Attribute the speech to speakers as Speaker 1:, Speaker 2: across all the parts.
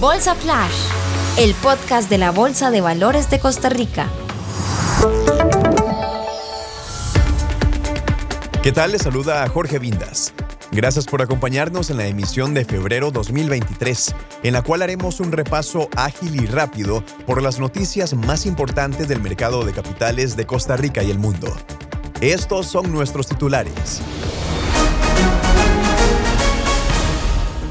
Speaker 1: Bolsa Flash, el podcast de la Bolsa de Valores de Costa Rica.
Speaker 2: ¿Qué tal? Les saluda a Jorge Vindas. Gracias por acompañarnos en la emisión de febrero 2023, en la cual haremos un repaso ágil y rápido por las noticias más importantes del mercado de capitales de Costa Rica y el mundo. Estos son nuestros titulares.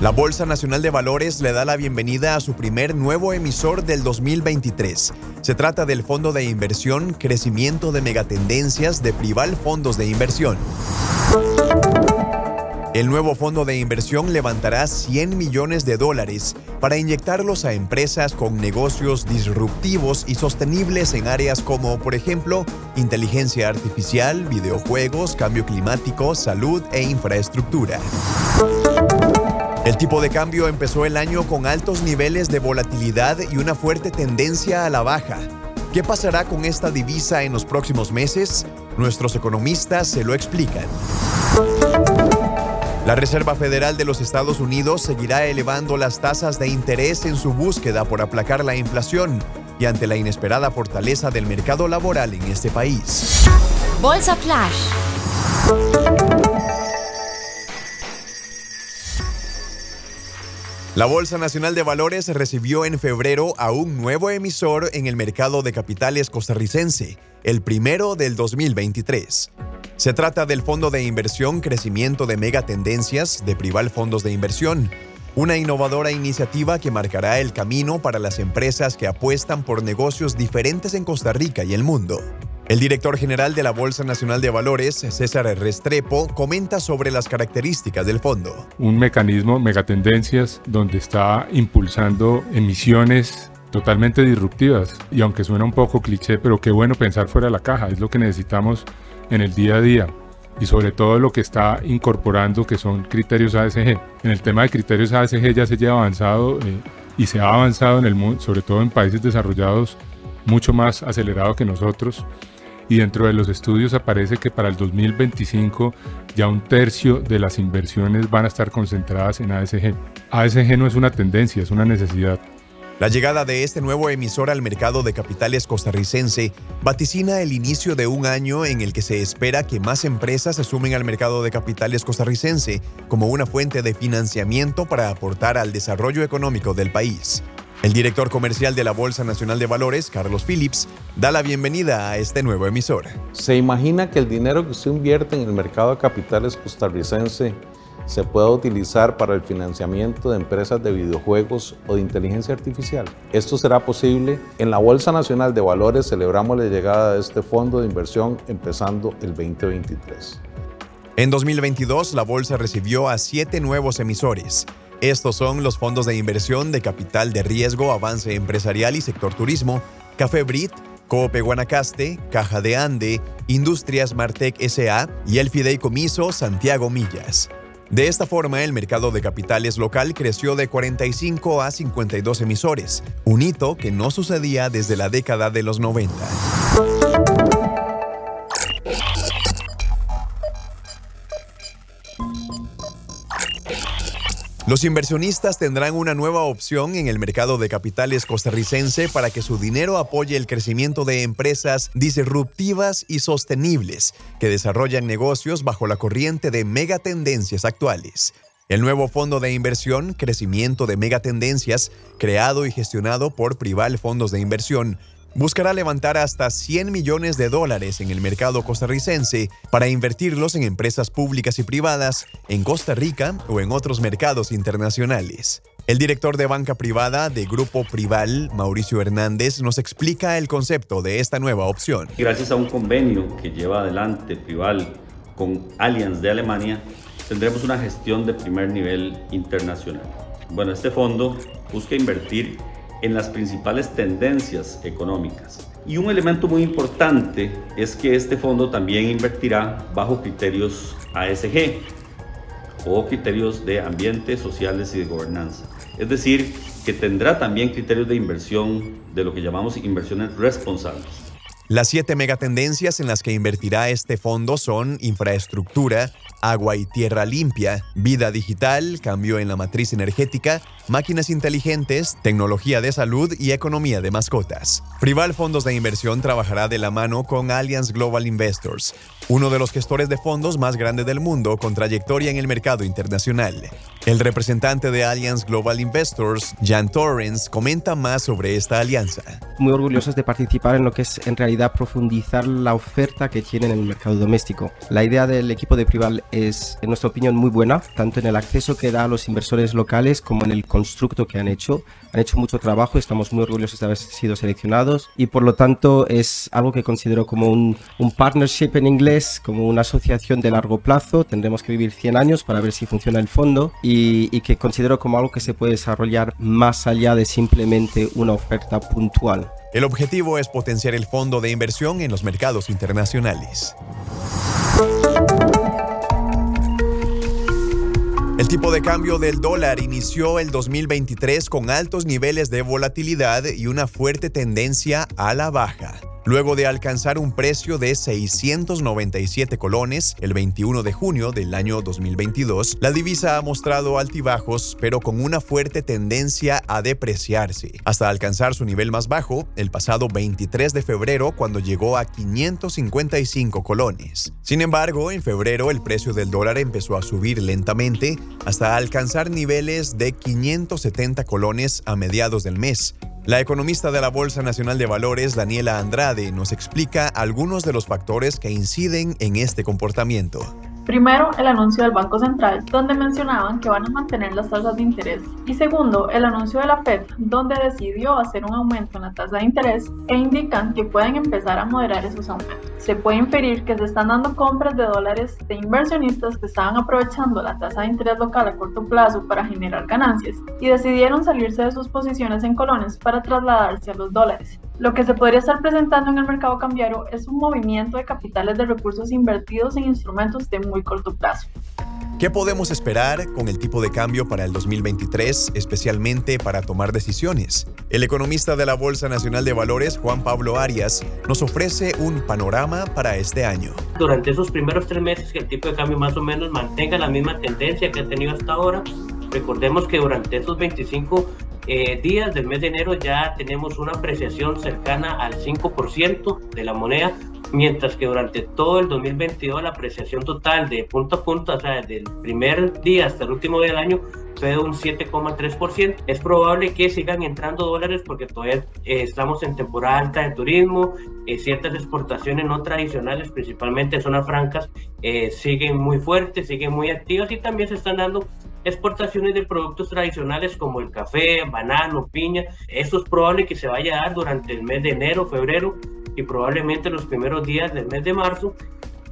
Speaker 2: La Bolsa Nacional de Valores le da la bienvenida a su primer nuevo emisor del 2023. Se trata del Fondo de Inversión Crecimiento de Megatendencias de Prival Fondos de Inversión. El nuevo fondo de inversión levantará 100 millones de dólares para inyectarlos a empresas con negocios disruptivos y sostenibles en áreas como, por ejemplo, inteligencia artificial, videojuegos, cambio climático, salud e infraestructura. El tipo de cambio empezó el año con altos niveles de volatilidad y una fuerte tendencia a la baja. ¿Qué pasará con esta divisa en los próximos meses? Nuestros economistas se lo explican. La Reserva Federal de los Estados Unidos seguirá elevando las tasas de interés en su búsqueda por aplacar la inflación y ante la inesperada fortaleza del mercado laboral en este país.
Speaker 1: Bolsa Flash.
Speaker 2: La Bolsa Nacional de Valores recibió en febrero a un nuevo emisor en el mercado de capitales costarricense, el primero del 2023. Se trata del Fondo de Inversión Crecimiento de Megatendencias de Prival Fondos de Inversión, una innovadora iniciativa que marcará el camino para las empresas que apuestan por negocios diferentes en Costa Rica y el mundo. El director general de la Bolsa Nacional de Valores, César Restrepo, comenta sobre las características del fondo.
Speaker 3: Un mecanismo megatendencias donde está impulsando emisiones totalmente disruptivas y aunque suena un poco cliché, pero qué bueno pensar fuera de la caja, es lo que necesitamos en el día a día y sobre todo lo que está incorporando que son criterios ASG. En el tema de criterios ASG ya se lleva avanzado eh, y se ha avanzado en el mundo, sobre todo en países desarrollados mucho más acelerado que nosotros y dentro de los estudios aparece que para el 2025 ya un tercio de las inversiones van a estar concentradas en ASG. ASG no es una tendencia, es una necesidad.
Speaker 2: La llegada de este nuevo emisor al mercado de capitales costarricense vaticina el inicio de un año en el que se espera que más empresas se sumen al mercado de capitales costarricense como una fuente de financiamiento para aportar al desarrollo económico del país. El director comercial de la Bolsa Nacional de Valores, Carlos Phillips, da la bienvenida a este nuevo emisor.
Speaker 4: ¿Se imagina que el dinero que usted invierte en el mercado de capitales costarricense se pueda utilizar para el financiamiento de empresas de videojuegos o de inteligencia artificial? Esto será posible. En la Bolsa Nacional de Valores celebramos la llegada de este fondo de inversión empezando el 2023.
Speaker 2: En 2022, la bolsa recibió a siete nuevos emisores estos son los fondos de inversión de capital de riesgo, avance empresarial y sector turismo, Café Brit, Coope Guanacaste, Caja de Ande, Industrias Martec SA y el fideicomiso Santiago Millas. De esta forma, el mercado de capitales local creció de 45 a 52 emisores, un hito que no sucedía desde la década de los 90. Los inversionistas tendrán una nueva opción en el mercado de capitales costarricense para que su dinero apoye el crecimiento de empresas disruptivas y sostenibles que desarrollan negocios bajo la corriente de megatendencias actuales. El nuevo fondo de inversión, Crecimiento de Megatendencias, creado y gestionado por Prival Fondos de Inversión, buscará levantar hasta 100 millones de dólares en el mercado costarricense para invertirlos en empresas públicas y privadas en Costa Rica o en otros mercados internacionales. El director de banca privada de Grupo Prival, Mauricio Hernández, nos explica el concepto de esta nueva opción.
Speaker 5: Gracias a un convenio que lleva adelante Prival con Allianz de Alemania, tendremos una gestión de primer nivel internacional. Bueno, este fondo busca invertir en las principales tendencias económicas. Y un elemento muy importante es que este fondo también invertirá bajo criterios ASG o criterios de ambiente, sociales y de gobernanza. Es decir, que tendrá también criterios de inversión de lo que llamamos inversiones responsables.
Speaker 2: Las siete megatendencias en las que invertirá este fondo son infraestructura, agua y tierra limpia, vida digital, cambio en la matriz energética, máquinas inteligentes, tecnología de salud y economía de mascotas. Prival Fondos de Inversión trabajará de la mano con Allianz Global Investors, uno de los gestores de fondos más grandes del mundo con trayectoria en el mercado internacional. El representante de Allianz Global Investors, Jan Torrens, comenta más sobre esta alianza.
Speaker 6: Muy orgullosos de participar en lo que es en realidad profundizar la oferta que tienen en el mercado doméstico. La idea del equipo de Prival es, en nuestra opinión, muy buena, tanto en el acceso que da a los inversores locales como en el constructo que han hecho. Han hecho mucho trabajo, estamos muy orgullosos de haber sido seleccionados y por lo tanto es algo que considero como un, un partnership en inglés, como una asociación de largo plazo. Tendremos que vivir 100 años para ver si funciona el fondo y, y que considero como algo que se puede desarrollar más allá de simplemente una oferta puntual.
Speaker 2: El objetivo es potenciar el fondo de inversión en los mercados internacionales. El tipo de cambio del dólar inició el 2023 con altos niveles de volatilidad y una fuerte tendencia a la baja. Luego de alcanzar un precio de 697 colones el 21 de junio del año 2022, la divisa ha mostrado altibajos, pero con una fuerte tendencia a depreciarse, hasta alcanzar su nivel más bajo el pasado 23 de febrero cuando llegó a 555 colones. Sin embargo, en febrero el precio del dólar empezó a subir lentamente hasta alcanzar niveles de 570 colones a mediados del mes, la economista de la Bolsa Nacional de Valores, Daniela Andrade, nos explica algunos de los factores que inciden en este comportamiento.
Speaker 7: Primero, el anuncio del Banco Central, donde mencionaban que van a mantener las tasas de interés. Y segundo, el anuncio de la Fed, donde decidió hacer un aumento en la tasa de interés e indican que pueden empezar a moderar esos aumentos. Se puede inferir que se están dando compras de dólares de inversionistas que estaban aprovechando la tasa de interés local a corto plazo para generar ganancias y decidieron salirse de sus posiciones en colones para trasladarse a los dólares. Lo que se podría estar presentando en el mercado cambiario es un movimiento de capitales de recursos invertidos en instrumentos de muy corto plazo.
Speaker 2: ¿Qué podemos esperar con el tipo de cambio para el 2023, especialmente para tomar decisiones? El economista de la Bolsa Nacional de Valores, Juan Pablo Arias, nos ofrece un panorama para este año.
Speaker 8: Durante esos primeros tres meses que el tipo de cambio más o menos mantenga la misma tendencia que ha tenido hasta ahora, recordemos que durante esos 25 eh, días del mes de enero ya tenemos una apreciación cercana al 5% de la moneda, mientras que durante todo el 2022 la apreciación total de punto a punto, o sea, desde el primer día hasta el último día del año, fue de un 7,3%. Es probable que sigan entrando dólares porque todavía eh, estamos en temporada alta de turismo, eh, ciertas exportaciones no tradicionales, principalmente zonas francas, siguen muy fuertes, siguen muy activas y también se están dando exportaciones de productos tradicionales como el café, banano, piña. Esto es probable que se vaya a dar durante el mes de enero, febrero y probablemente los primeros días del mes de marzo.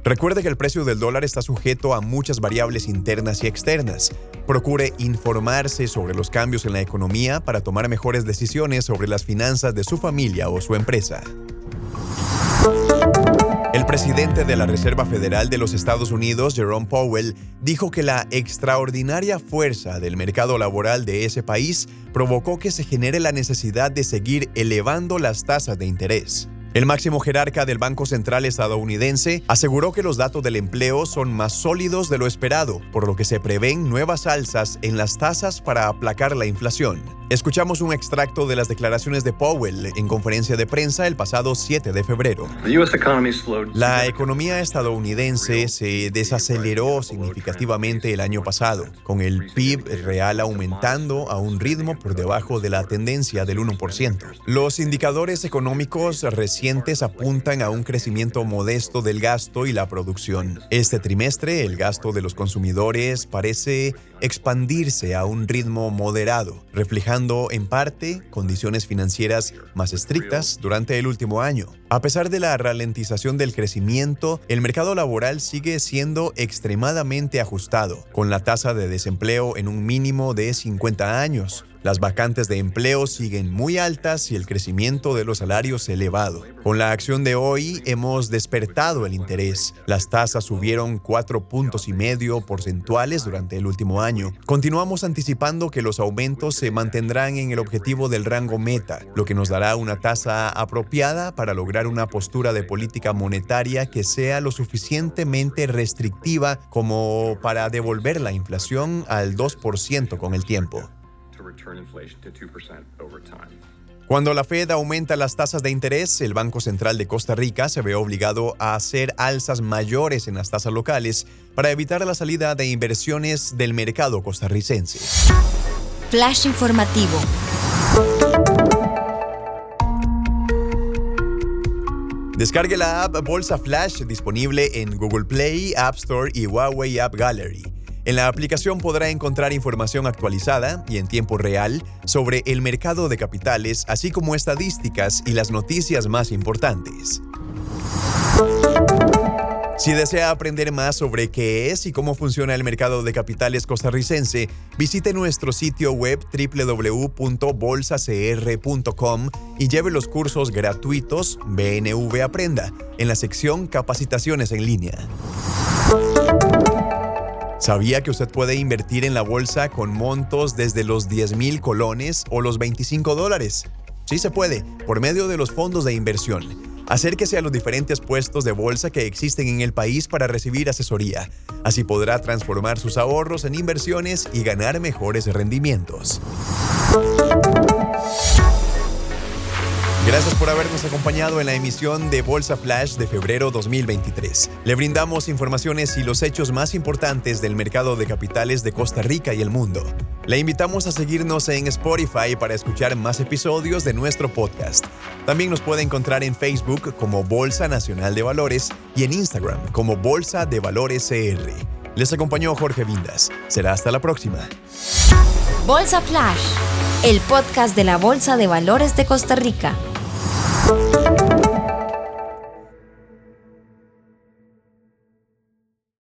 Speaker 2: Recuerde que el precio del dólar está sujeto a muchas variables internas y externas. Procure informarse sobre los cambios en la economía para tomar mejores decisiones sobre las finanzas de su familia o su empresa. El presidente de la Reserva Federal de los Estados Unidos, Jerome Powell, dijo que la extraordinaria fuerza del mercado laboral de ese país provocó que se genere la necesidad de seguir elevando las tasas de interés. El máximo jerarca del Banco Central estadounidense aseguró que los datos del empleo son más sólidos de lo esperado, por lo que se prevén nuevas alzas en las tasas para aplacar la inflación. Escuchamos un extracto de las declaraciones de Powell en conferencia de prensa el pasado 7 de febrero. La economía estadounidense se desaceleró significativamente el año pasado, con el PIB real aumentando a un ritmo por debajo de la tendencia del 1%. Los indicadores económicos recientes apuntan a un crecimiento modesto del gasto y la producción. Este trimestre, el gasto de los consumidores parece expandirse a un ritmo moderado, reflejando en parte condiciones financieras más estrictas durante el último año. A pesar de la ralentización del crecimiento, el mercado laboral sigue siendo extremadamente ajustado, con la tasa de desempleo en un mínimo de 50 años, Las vacantes de empleo siguen muy altas y el crecimiento de los salarios elevado. Con la acción de hoy hemos despertado el interés. Las tasas subieron cuatro puntos y medio porcentuales durante el último año. Continuamos anticipando que los aumentos se mantendrán en el objetivo del rango meta, lo que nos dará una tasa apropiada para lograr una postura de política monetaria que sea lo suficientemente restrictiva como para devolver la inflación al 2% con el tiempo. Cuando la Fed aumenta las tasas de interés, el Banco Central de Costa Rica se ve obligado a hacer alzas mayores en las tasas locales para evitar la salida de inversiones del mercado costarricense.
Speaker 1: Flash informativo.
Speaker 2: Descargue la app Bolsa Flash disponible en Google Play, App Store y Huawei App Gallery. En la aplicación podrá encontrar información actualizada y en tiempo real sobre el mercado de capitales, así como estadísticas y las noticias más importantes. Si desea aprender más sobre qué es y cómo funciona el mercado de capitales costarricense, visite nuestro sitio web www.bolsacr.com y lleve los cursos gratuitos BNV Aprenda en la sección Capacitaciones en línea. ¿Sabía que usted puede invertir en la bolsa con montos desde los 10 mil colones o los 25 dólares? Sí se puede, por medio de los fondos de inversión. Acérquese a los diferentes puestos de bolsa que existen en el país para recibir asesoría. Así podrá transformar sus ahorros en inversiones y ganar mejores rendimientos. Gracias por habernos acompañado en la emisión de Bolsa Flash de febrero 2023. Le brindamos informaciones y los hechos más importantes del mercado de capitales de Costa Rica y el mundo. Le invitamos a seguirnos en Spotify para escuchar más episodios de nuestro podcast. También nos puede encontrar en Facebook como Bolsa Nacional de Valores y en Instagram como Bolsa de Valores CR. Les acompañó Jorge Vindas. Será hasta la próxima.
Speaker 1: Bolsa Flash, el podcast de la Bolsa de Valores de Costa Rica.